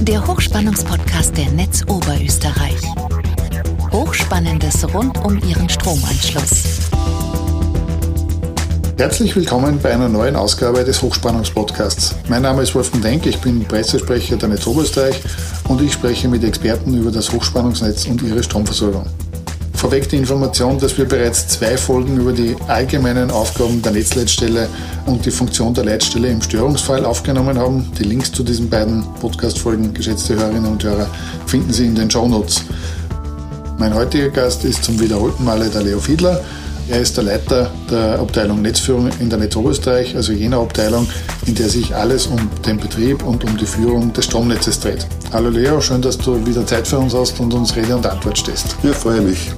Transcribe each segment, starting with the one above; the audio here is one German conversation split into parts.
der Hochspannungspodcast der Netz Oberösterreich. Hochspannendes rund um Ihren Stromanschluss. Herzlich willkommen bei einer neuen Ausgabe des Hochspannungspodcasts. Mein Name ist Wolfgang Denk, ich bin Pressesprecher der Netz Oberösterreich und ich spreche mit Experten über das Hochspannungsnetz und ihre Stromversorgung. Vorweg die Information, dass wir bereits zwei Folgen über die allgemeinen Aufgaben der Netzleitstelle und die Funktion der Leitstelle im Störungsfall aufgenommen haben. Die Links zu diesen beiden Podcast-Folgen, geschätzte Hörerinnen und Hörer, finden Sie in den Show Notes. Mein heutiger Gast ist zum wiederholten Male der Leo Fiedler. Er ist der Leiter der Abteilung Netzführung in der Netz also jener Abteilung, in der sich alles um den Betrieb und um die Führung des Stromnetzes dreht. Hallo Leo, schön, dass du wieder Zeit für uns hast und uns Rede und Antwort stehst. Ja, freue mich.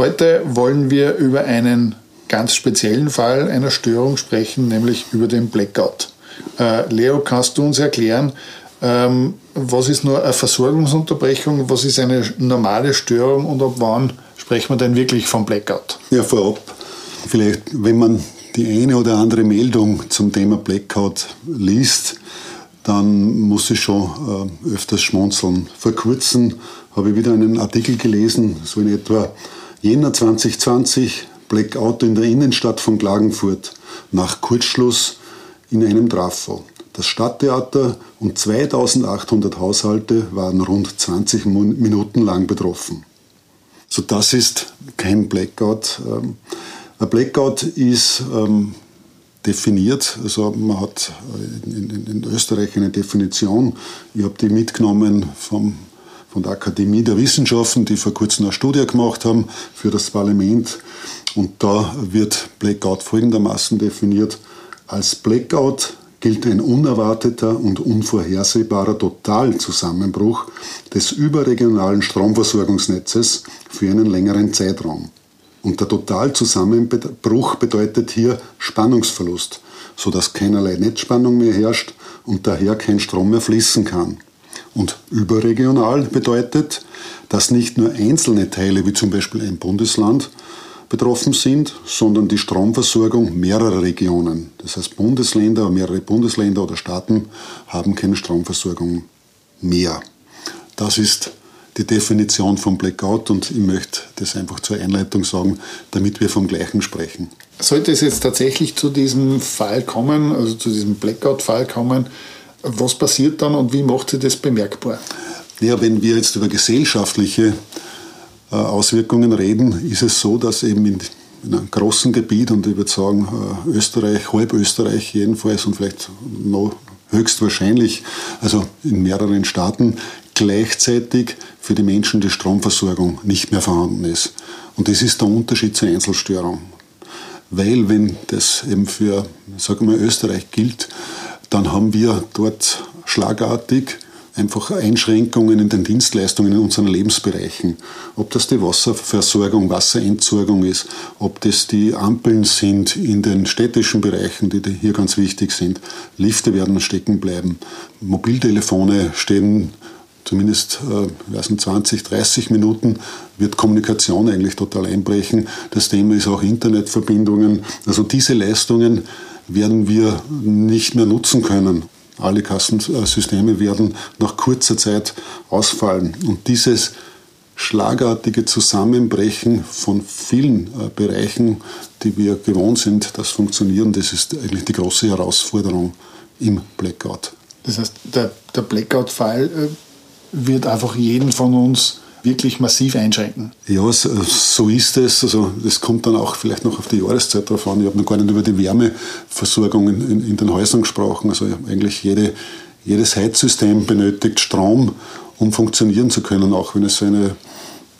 Heute wollen wir über einen ganz speziellen Fall einer Störung sprechen, nämlich über den Blackout. Äh, Leo, kannst du uns erklären, ähm, was ist nur eine Versorgungsunterbrechung, was ist eine normale Störung und ab wann sprechen wir denn wirklich vom Blackout? Ja, vorab, vielleicht, wenn man die eine oder andere Meldung zum Thema Blackout liest, dann muss ich schon äh, öfters schmunzeln. Vor kurzem habe ich wieder einen Artikel gelesen, so in etwa Jänner 2020, Blackout in der Innenstadt von Klagenfurt, nach Kurzschluss in einem Trafo. Das Stadttheater und 2800 Haushalte waren rund 20 Minuten lang betroffen. So, das ist kein Blackout. Ähm, ein Blackout ist ähm, definiert, also man hat in, in, in Österreich eine Definition. Ich habe die mitgenommen vom von der Akademie der Wissenschaften, die vor kurzem eine Studie gemacht haben für das Parlament. Und da wird Blackout folgendermaßen definiert. Als Blackout gilt ein unerwarteter und unvorhersehbarer Totalzusammenbruch des überregionalen Stromversorgungsnetzes für einen längeren Zeitraum. Und der Totalzusammenbruch bedeutet hier Spannungsverlust, sodass keinerlei Netzspannung mehr herrscht und daher kein Strom mehr fließen kann. Und überregional bedeutet, dass nicht nur einzelne Teile wie zum Beispiel ein Bundesland betroffen sind, sondern die Stromversorgung mehrerer Regionen. Das heißt, Bundesländer, mehrere Bundesländer oder Staaten haben keine Stromversorgung mehr. Das ist die Definition von Blackout und ich möchte das einfach zur Einleitung sagen, damit wir vom Gleichen sprechen. Sollte es jetzt tatsächlich zu diesem Fall kommen, also zu diesem Blackout-Fall kommen, was passiert dann und wie macht sich das bemerkbar? Ja, wenn wir jetzt über gesellschaftliche äh, Auswirkungen reden, ist es so, dass eben in, in einem großen Gebiet, und ich würde sagen äh, Österreich, halb Österreich jedenfalls und vielleicht noch höchstwahrscheinlich, also in mehreren Staaten, gleichzeitig für die Menschen die Stromversorgung nicht mehr vorhanden ist. Und das ist der Unterschied zur Einzelstörung. Weil, wenn das eben für, sagen wir mal, Österreich gilt, dann haben wir dort schlagartig einfach Einschränkungen in den Dienstleistungen in unseren Lebensbereichen. Ob das die Wasserversorgung, Wasserentsorgung ist, ob das die Ampeln sind in den städtischen Bereichen, die hier ganz wichtig sind. Lifte werden stecken bleiben. Mobiltelefone stehen zumindest äh, weiß nicht, 20, 30 Minuten wird Kommunikation eigentlich total einbrechen. Das Thema ist auch Internetverbindungen. Also diese Leistungen werden wir nicht mehr nutzen können. Alle Kassensysteme werden nach kurzer Zeit ausfallen. Und dieses schlagartige Zusammenbrechen von vielen äh, Bereichen, die wir gewohnt sind, das funktionieren, das ist eigentlich die große Herausforderung im Blackout. Das heißt, der, der Blackout-Fall äh, wird einfach jeden von uns wirklich massiv einschränken. Ja, so ist es. Also das kommt dann auch vielleicht noch auf die Jahreszeit drauf an. Ich habe noch gar nicht über die Wärmeversorgung in, in, in den Häusern gesprochen. Also eigentlich jede, jedes Heizsystem benötigt Strom, um funktionieren zu können, auch wenn es so eine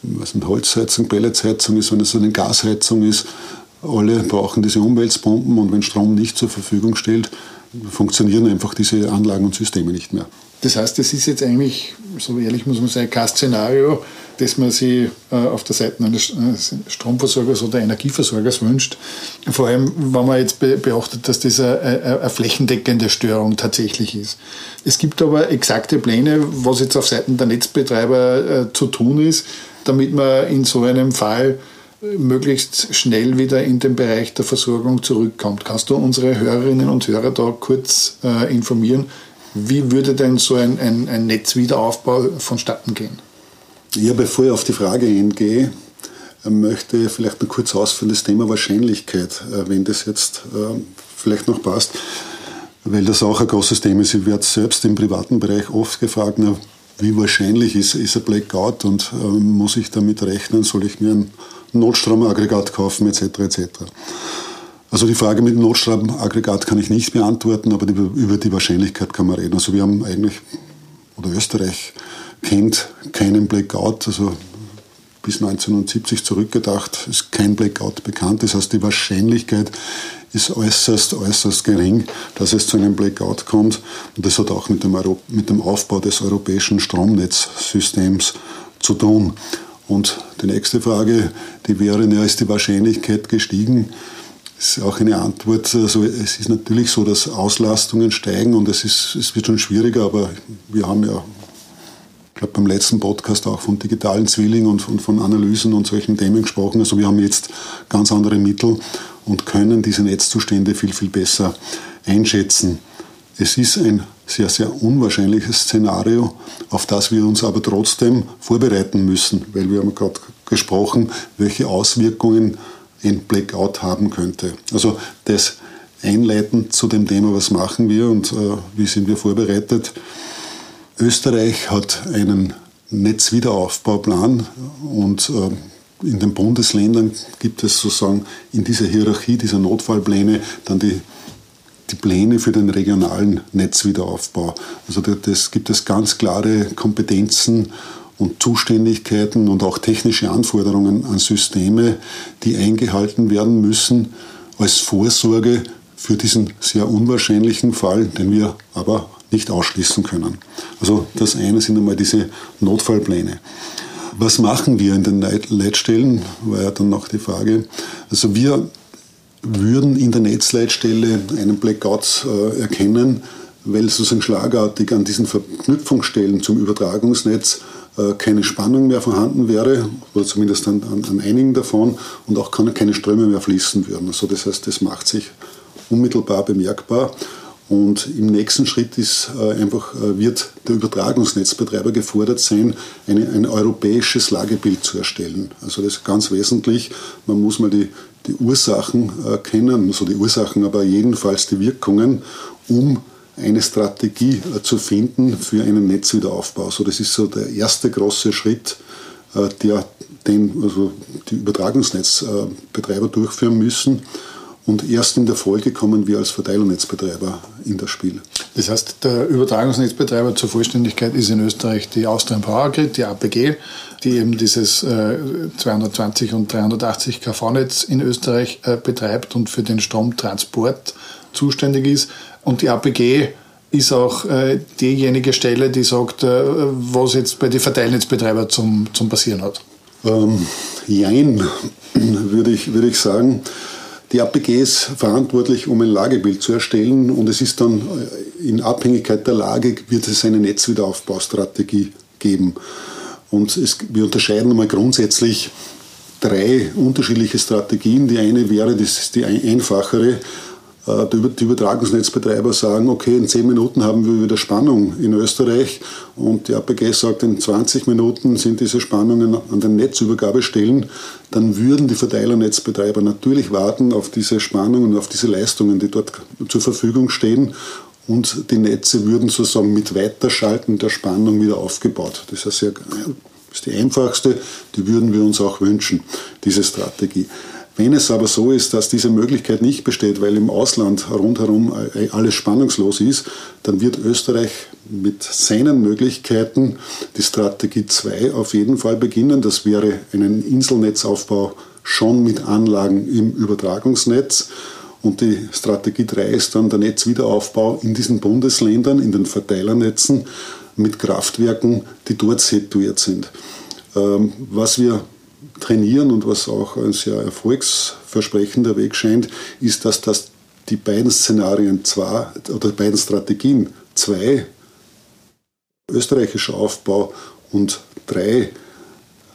was eine Holzheizung, Pelletsheizung ist, wenn es eine Gasheizung ist. Alle brauchen diese Umweltpumpen und wenn Strom nicht zur Verfügung stellt, funktionieren einfach diese Anlagen und Systeme nicht mehr. Das heißt, das ist jetzt eigentlich, so ehrlich muss man sagen, kein Szenario, das man sich äh, auf der Seite eines Stromversorgers oder Energieversorgers wünscht. Vor allem, wenn man jetzt beachtet, dass das eine, flächendeckende Störung tatsächlich ist. Es gibt aber exakte Pläne, was jetzt auf Seiten der Netzbetreiber äh, zu tun ist, damit man in so einem Fall möglichst schnell wieder in den Bereich der Versorgung zurückkommt. Kannst du unsere Hörerinnen und Hörer da kurz äh, informieren, wie würde denn so ein, ein, ein Netzwiederaufbau vonstatten gehen? Ja, bevor ich auf die Frage eingehe, möchte ich vielleicht noch kurz ausführen das Thema Wahrscheinlichkeit, äh, wenn das jetzt äh, vielleicht noch passt, weil das auch ein großes Thema ist. Ich werde selbst im privaten Bereich oft gefragt, na, wie wahrscheinlich ist, ist ein Blackout und äh, muss ich damit rechnen, soll ich mir ein Notstromaggregat kaufen etc. etc. Also die Frage mit dem Notstromaggregat kann ich nicht beantworten, aber die, über die Wahrscheinlichkeit kann man reden. Also wir haben eigentlich, oder Österreich kennt keinen Blackout, also bis 1970 zurückgedacht ist kein Blackout bekannt. Das heißt, die Wahrscheinlichkeit ist äußerst, äußerst gering, dass es zu einem Blackout kommt. Und das hat auch mit dem, Euro mit dem Aufbau des europäischen Stromnetzsystems zu tun. Und die nächste Frage, die wäre, ja, ist die Wahrscheinlichkeit gestiegen? Ist auch eine Antwort. Also es ist natürlich so, dass Auslastungen steigen und es, ist, es wird schon schwieriger, aber wir haben ja, ich glaube, beim letzten Podcast auch von digitalen Zwillingen und von, von Analysen und solchen Themen gesprochen. Also wir haben jetzt ganz andere Mittel und können diese Netzzustände viel, viel besser einschätzen. Es ist ein sehr, sehr unwahrscheinliches Szenario, auf das wir uns aber trotzdem vorbereiten müssen, weil wir haben gerade gesprochen, welche Auswirkungen ein Blackout haben könnte. Also das einleitend zu dem Thema, was machen wir und äh, wie sind wir vorbereitet. Österreich hat einen Netzwiederaufbauplan und äh, in den Bundesländern gibt es sozusagen in dieser Hierarchie dieser Notfallpläne dann die, die Pläne für den regionalen Netzwiederaufbau. Also das gibt es ganz klare Kompetenzen und Zuständigkeiten und auch technische Anforderungen an Systeme, die eingehalten werden müssen als Vorsorge für diesen sehr unwahrscheinlichen Fall, den wir aber nicht ausschließen können. Also das eine sind einmal diese Notfallpläne. Was machen wir in den Leitstellen, war ja dann noch die Frage. Also wir würden in der Netzleitstelle einen Blackout äh, erkennen, weil sozusagen schlagartig an diesen Verknüpfungsstellen zum Übertragungsnetz keine Spannung mehr vorhanden wäre, oder zumindest an, an, an einigen davon, und auch keine Ströme mehr fließen würden. Also das heißt, das macht sich unmittelbar bemerkbar. Und im nächsten Schritt ist äh, einfach, äh, wird der Übertragungsnetzbetreiber gefordert sein, eine, ein europäisches Lagebild zu erstellen. Also das ist ganz wesentlich. Man muss mal die, die Ursachen äh, kennen, also die Ursachen, aber jedenfalls die Wirkungen, um eine Strategie äh, zu finden für einen Netzwiederaufbau. So, das ist so der erste große Schritt, äh, der den also die Übertragungsnetzbetreiber durchführen müssen. Und erst in der Folge kommen wir als Verteilernetzbetreiber in das Spiel. Das heißt, der Übertragungsnetzbetreiber zur Vollständigkeit ist in Österreich die Austrian Power Grid, die APG, die eben dieses 220 und 380 kV-Netz in Österreich betreibt und für den Stromtransport zuständig ist. Und die APG ist auch äh, diejenige Stelle, die sagt, äh, was jetzt bei den Verteilnetzbetreibern zum, zum Passieren hat. Ähm, jein, würde ich, würde ich sagen. Die APG ist verantwortlich, um ein Lagebild zu erstellen und es ist dann äh, in Abhängigkeit der Lage, wird es eine Netzwiederaufbaustrategie geben. Und es, wir unterscheiden einmal grundsätzlich drei unterschiedliche Strategien. Die eine wäre, das ist die einfachere, die Übertragungsnetzbetreiber sagen, okay, in 10 Minuten haben wir wieder Spannung in Österreich und die APG sagt, in 20 Minuten sind diese Spannungen an den Netzübergabestellen, dann würden die Verteilernetzbetreiber natürlich warten auf diese Spannungen auf diese Leistungen, die dort zur Verfügung stehen und die Netze würden sozusagen mit Weiterschalten der Spannung wieder aufgebaut. Das ist, sehr, das ist die einfachste, die würden wir uns auch wünschen, diese Strategie. Wenn es aber so ist, dass diese Möglichkeit nicht besteht, weil im Ausland rundherum alles spannungslos ist, dann wird Österreich mit seinen Möglichkeiten die Strategie 2 auf jeden Fall beginnen. Das wäre einen Inselnetzaufbau schon mit Anlagen im Übertragungsnetz. Und die Strategie 3 ist dann der Netzwiederaufbau in diesen Bundesländern, in den Verteilernetzen mit Kraftwerken, die dort situiert sind. Ähm, was wir trainieren und was auch ein sehr erfolgsversprechender Weg scheint, ist, dass das die beiden Szenarien zwei oder beiden Strategien zwei österreichischer Aufbau und drei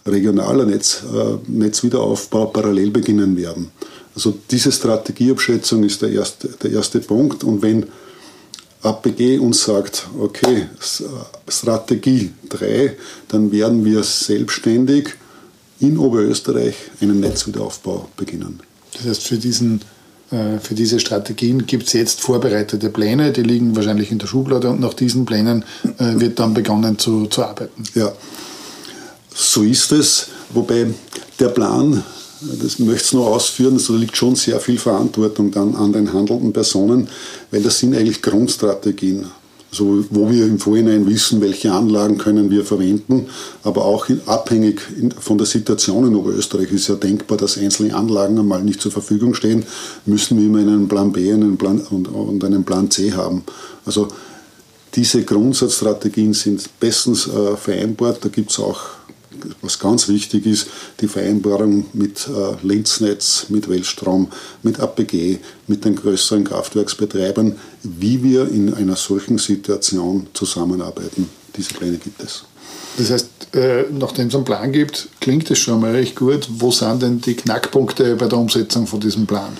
regionaler Netz, äh, Netzwiederaufbau parallel beginnen werden. Also diese Strategieabschätzung ist der erste, der erste Punkt. Und wenn APG uns sagt, okay, Strategie 3, dann werden wir selbstständig in Oberösterreich einen Netzwiederaufbau beginnen. Das heißt, für, diesen, äh, für diese Strategien gibt es jetzt vorbereitete Pläne, die liegen wahrscheinlich in der Schublade und nach diesen Plänen äh, wird dann begonnen zu, zu arbeiten. Ja, so ist es, wobei der Plan, das möchte ich nur ausführen, da liegt schon sehr viel Verantwortung dann an den handelnden Personen, weil das sind eigentlich Grundstrategien. Also wo wir im Vorhinein wissen, welche Anlagen können wir verwenden, aber auch abhängig von der Situation in Oberösterreich ist ja denkbar, dass einzelne Anlagen einmal nicht zur Verfügung stehen, müssen wir immer einen Plan B einen Plan und, und einen Plan C haben. Also diese Grundsatzstrategien sind bestens äh, vereinbart. Da gibt es auch was ganz wichtig ist, die Vereinbarung mit äh, Linznetz, mit Weltstrom, mit APG, mit den größeren Kraftwerksbetreibern, wie wir in einer solchen Situation zusammenarbeiten. Diese Pläne gibt es. Das heißt, äh, nachdem es einen Plan gibt, klingt es schon mal recht gut. Wo sind denn die Knackpunkte bei der Umsetzung von diesem Plan?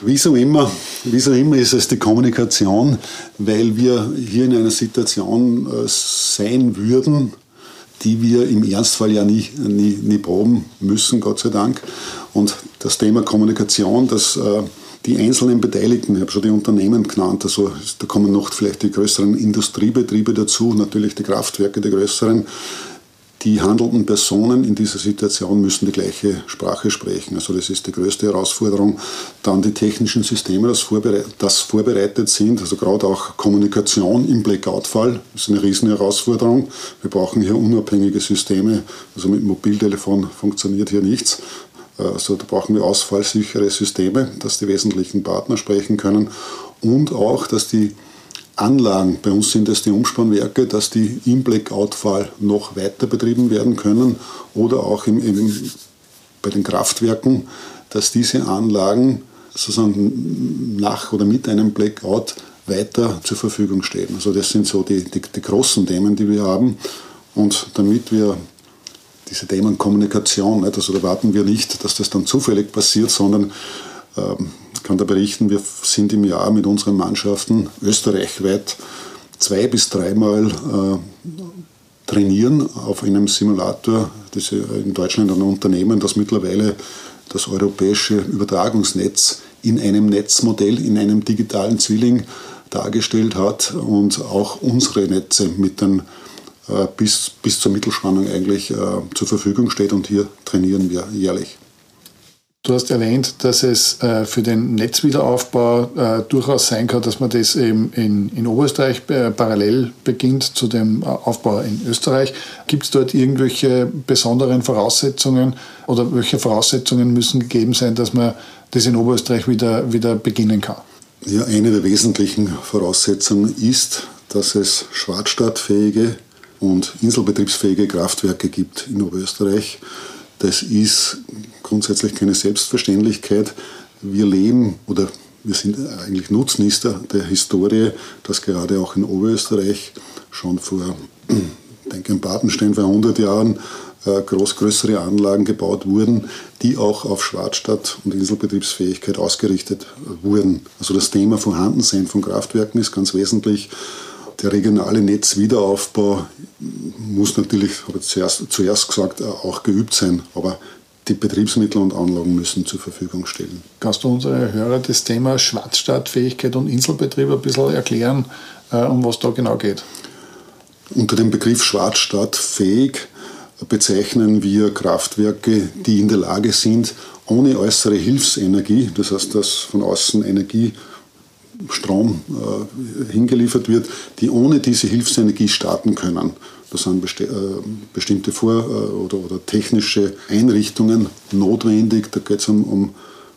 Wie so immer, wie so immer ist es die Kommunikation, weil wir hier in einer Situation äh, sein würden, die wir im Ernstfall ja nie, nie, nie proben müssen, Gott sei Dank. Und das Thema Kommunikation, das äh, die einzelnen Beteiligten, ich habe schon die Unternehmen genannt, also da kommen noch vielleicht die größeren Industriebetriebe dazu, natürlich die Kraftwerke, die größeren, die handelnden Personen in dieser Situation müssen die gleiche Sprache sprechen. Also das ist die größte Herausforderung. Dann die technischen Systeme, das, vorbereit das vorbereitet sind, also gerade auch Kommunikation im Blackout-Fall, ist eine riesen Herausforderung. Wir brauchen hier unabhängige Systeme. Also mit Mobiltelefon funktioniert hier nichts. Also da brauchen wir ausfallsichere Systeme, dass die wesentlichen Partner sprechen können und auch, dass die Anlagen, bei uns sind es die Umspannwerke, dass die im Blackout-Fall noch weiter betrieben werden können oder auch im, im, bei den Kraftwerken, dass diese Anlagen sozusagen nach oder mit einem Blackout weiter zur Verfügung stehen. Also das sind so die, die, die großen Themen, die wir haben. Und damit wir diese Themen Kommunikation, nicht, also da warten wir nicht, dass das dann zufällig passiert, sondern ähm, kann da berichten, wir sind im Jahr mit unseren Mannschaften österreichweit zwei bis dreimal äh, trainieren auf einem Simulator. Das in Deutschland ein Unternehmen, das mittlerweile das europäische Übertragungsnetz in einem Netzmodell, in einem digitalen Zwilling dargestellt hat und auch unsere Netze mit den bis, bis zur Mittelspannung eigentlich äh, zur Verfügung steht und hier trainieren wir jährlich. Du hast erwähnt, dass es äh, für den Netzwiederaufbau äh, durchaus sein kann, dass man das eben in, in Oberösterreich äh, parallel beginnt zu dem Aufbau in Österreich. Gibt es dort irgendwelche besonderen Voraussetzungen oder welche Voraussetzungen müssen gegeben sein, dass man das in Oberösterreich wieder, wieder beginnen kann? Ja, eine der wesentlichen Voraussetzungen ist, dass es schwarzstartfähige und inselbetriebsfähige Kraftwerke gibt in Oberösterreich. Das ist grundsätzlich keine Selbstverständlichkeit. Wir leben oder wir sind eigentlich Nutznießer der Historie, dass gerade auch in Oberösterreich schon vor, ich denke, in Badenstein vor 100 Jahren äh, groß, größere Anlagen gebaut wurden, die auch auf Schwarzstadt und Inselbetriebsfähigkeit ausgerichtet wurden. Also das Thema Vorhandensein von Kraftwerken ist ganz wesentlich. Der regionale Netzwiederaufbau muss natürlich, habe ich zuerst, zuerst gesagt, auch geübt sein, aber die Betriebsmittel und Anlagen müssen zur Verfügung stellen. Kannst du unsere Hörer das Thema Schwarzstartfähigkeit und Inselbetrieb ein bisschen erklären, äh, um was da genau geht? Unter dem Begriff schwarzstartfähig bezeichnen wir Kraftwerke, die in der Lage sind, ohne äußere Hilfsenergie, das heißt, dass von außen Energie, Strom äh, hingeliefert wird, die ohne diese Hilfsenergie starten können. Da sind besti äh, bestimmte Vor- äh, oder, oder, technische Einrichtungen notwendig. Da geht es um, um,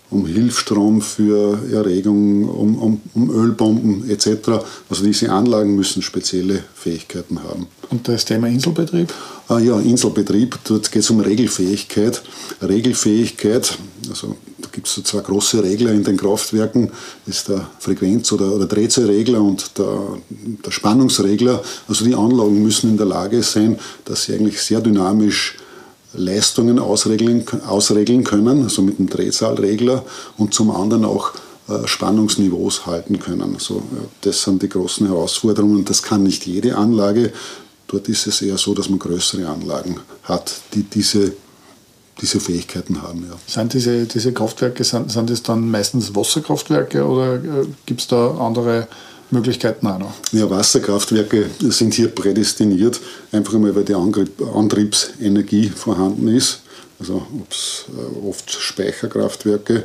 um Hilfsstrom für Erregung, um, um, Ölbomben etc. Also diese Anlagen müssen spezielle Fähigkeiten haben. Und das Thema Inselbetrieb? Ah, ja, Inselbetrieb, dort geht es um Regelfähigkeit. Regelfähigkeit, also gibt es so zwei große Regler in den Kraftwerken, das ist der Frequenz- oder, oder Drehzahlregler und der, der Spannungsregler. Also die Anlagen müssen in der Lage sein, dass sie eigentlich sehr dynamisch Leistungen ausregeln, ausregeln können, also mit dem Drehzahlregler und zum anderen auch äh, Spannungsniveaus halten können. Also, das sind die großen Herausforderungen. Das kann nicht jede Anlage. Dort ist es eher so, dass man größere Anlagen hat, die diese, diese Fähigkeiten haben. Ja. Sind diese, diese Kraftwerke, sind, sind das dann meistens Wasserkraftwerke oder äh, gibt es da andere Möglichkeiten auch noch. Ja, Wasserkraftwerke sind hier prädestiniert, einfach einmal, weil die Antriebsenergie vorhanden ist. Also äh, oft Speicherkraftwerke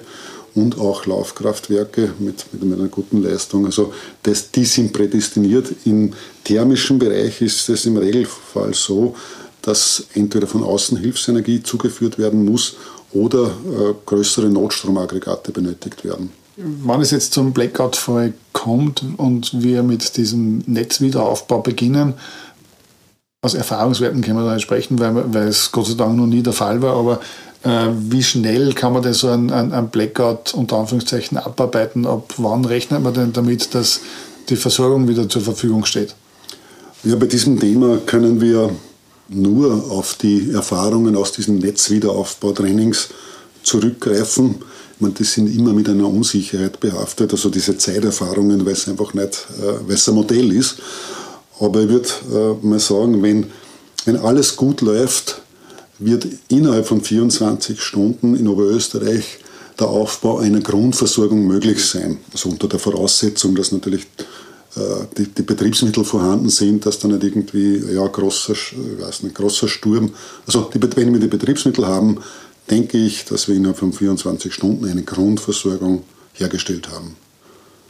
und auch Laufkraftwerke mit, mit einer guten Leistung. Also das, die sind prädestiniert. Im thermischen Bereich ist es im Regelfall so, dass entweder von außen Hilfsenergie zugeführt werden muss oder äh, größere Notstromaggregate benötigt werden. Wenn es jetzt zum Blackout-Fall kommt und wir mit diesem Netzwiederaufbau beginnen, aus Erfahrungswerten können wir da nicht sprechen, weil, weil es Gott sei Dank noch nie der Fall war, aber äh, wie schnell kann man denn so ein, ein, ein, Blackout unter Anführungszeichen abarbeiten? Ab wann rechnet man denn damit, dass die Versorgung wieder zur Verfügung steht? Ja, bei diesem Thema können wir nur auf die Erfahrungen aus diesen Netzwiederaufbautrainings zurückgreifen. Ich meine, die sind immer mit einer Unsicherheit behaftet, also diese Zeiterfahrungen, weil es einfach nicht, äh, weil es ein Modell ist. Aber ich würde äh, mal sagen, wenn, wenn alles gut läuft, wird innerhalb von 24 Stunden in Oberösterreich der Aufbau einer Grundversorgung möglich sein. Also unter der Voraussetzung, dass natürlich die, die, Betriebsmittel vorhanden sind, dass da nicht irgendwie ja, großer, weiß nicht, großer Sturm, also die, wenn wir die Betriebsmittel haben, denke ich, dass wir innerhalb von 24 Stunden eine Grundversorgung hergestellt haben.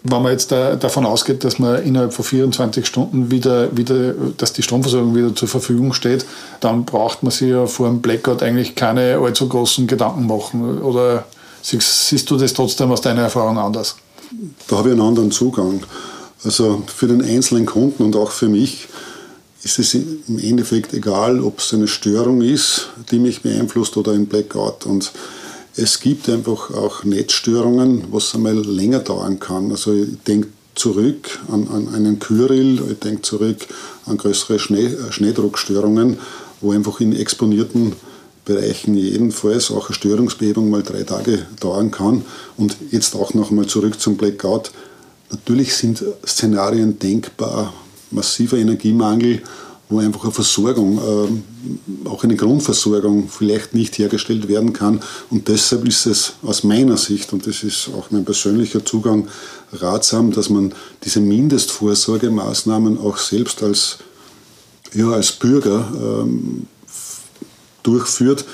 Wenn man jetzt da, davon ausgeht, dass man innerhalb von 24 Stunden wieder, wieder, dass die Stromversorgung wieder zur Verfügung steht, dann braucht man sich ja vor dem Blackout eigentlich keine allzu großen Gedanken machen. Oder siehst du das trotzdem aus deiner Erfahrung anders? Da habe ich einen anderen Zugang. Also für den einzelnen Kunden und auch für mich ist es im Endeffekt egal, ob es eine Störung ist, die mich beeinflusst oder ein Blackout. Und es gibt einfach auch Netzstörungen, was einmal länger dauern kann. Also ich denke zurück an, an einen Kyrill, ich denke zurück an größere Schnee, äh, Schneedruckstörungen, wo einfach in exponierten Bereichen jedenfalls auch eine Störungsbehebung mal drei Tage dauern kann. Und jetzt auch noch mal zurück zum Blackout. Natürlich sind Szenarien denkbar, massiver Energiemangel, wo einfach eine Versorgung, äh, auch eine Grundversorgung vielleicht nicht hergestellt werden kann. Und deshalb ist es aus meiner Sicht, und das ist auch mein persönlicher Zugang, ratsam, dass man diese Mindestvorsorgemaßnahmen auch selbst als, ja, als Bürger ähm, durchführt.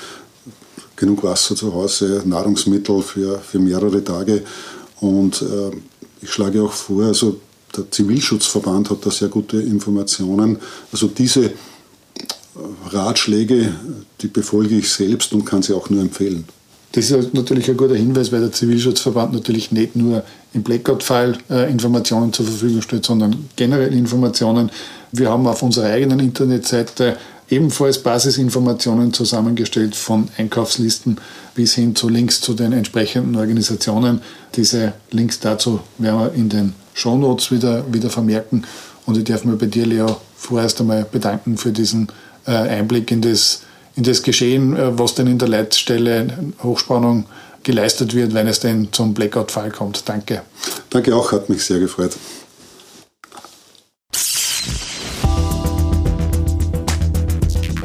Genug Wasser zu Hause, Nahrungsmittel für, für mehrere Tage. Und äh, ich schlage auch vor, also der Zivilschutzverband hat da sehr gute Informationen. Also diese äh, Ratschläge, die befolge ich selbst und kann sie auch nur empfehlen. Das ist natürlich ein guter Hinweis, weil der Zivilschutzverband natürlich nicht nur im Blackout-File äh, Informationen zur Verfügung stellt, sondern generell Informationen. Wir haben auf unserer eigenen Internetseite ebenfalls Basisinformationen zusammengestellt von Einkaufslisten bis hin zu Links zu den entsprechenden Organisationen. Diese Links dazu werden wir in den Shownotes wieder, wieder vermerken. Und ich darf mich bei dir, Leo, vorerst einmal bedanken für diesen äh, Einblick in das, in das Geschehen, äh, was denn in der Leitstelle Hochspannung geleistet wird, wenn es denn zum Blackout-Fall kommt. Danke. Danke auch, hat mich sehr gefreut.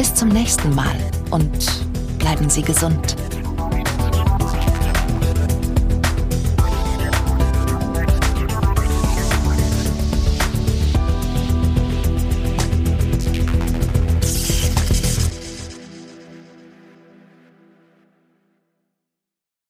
Bis zum nächsten Mal und bleiben Sie gesund.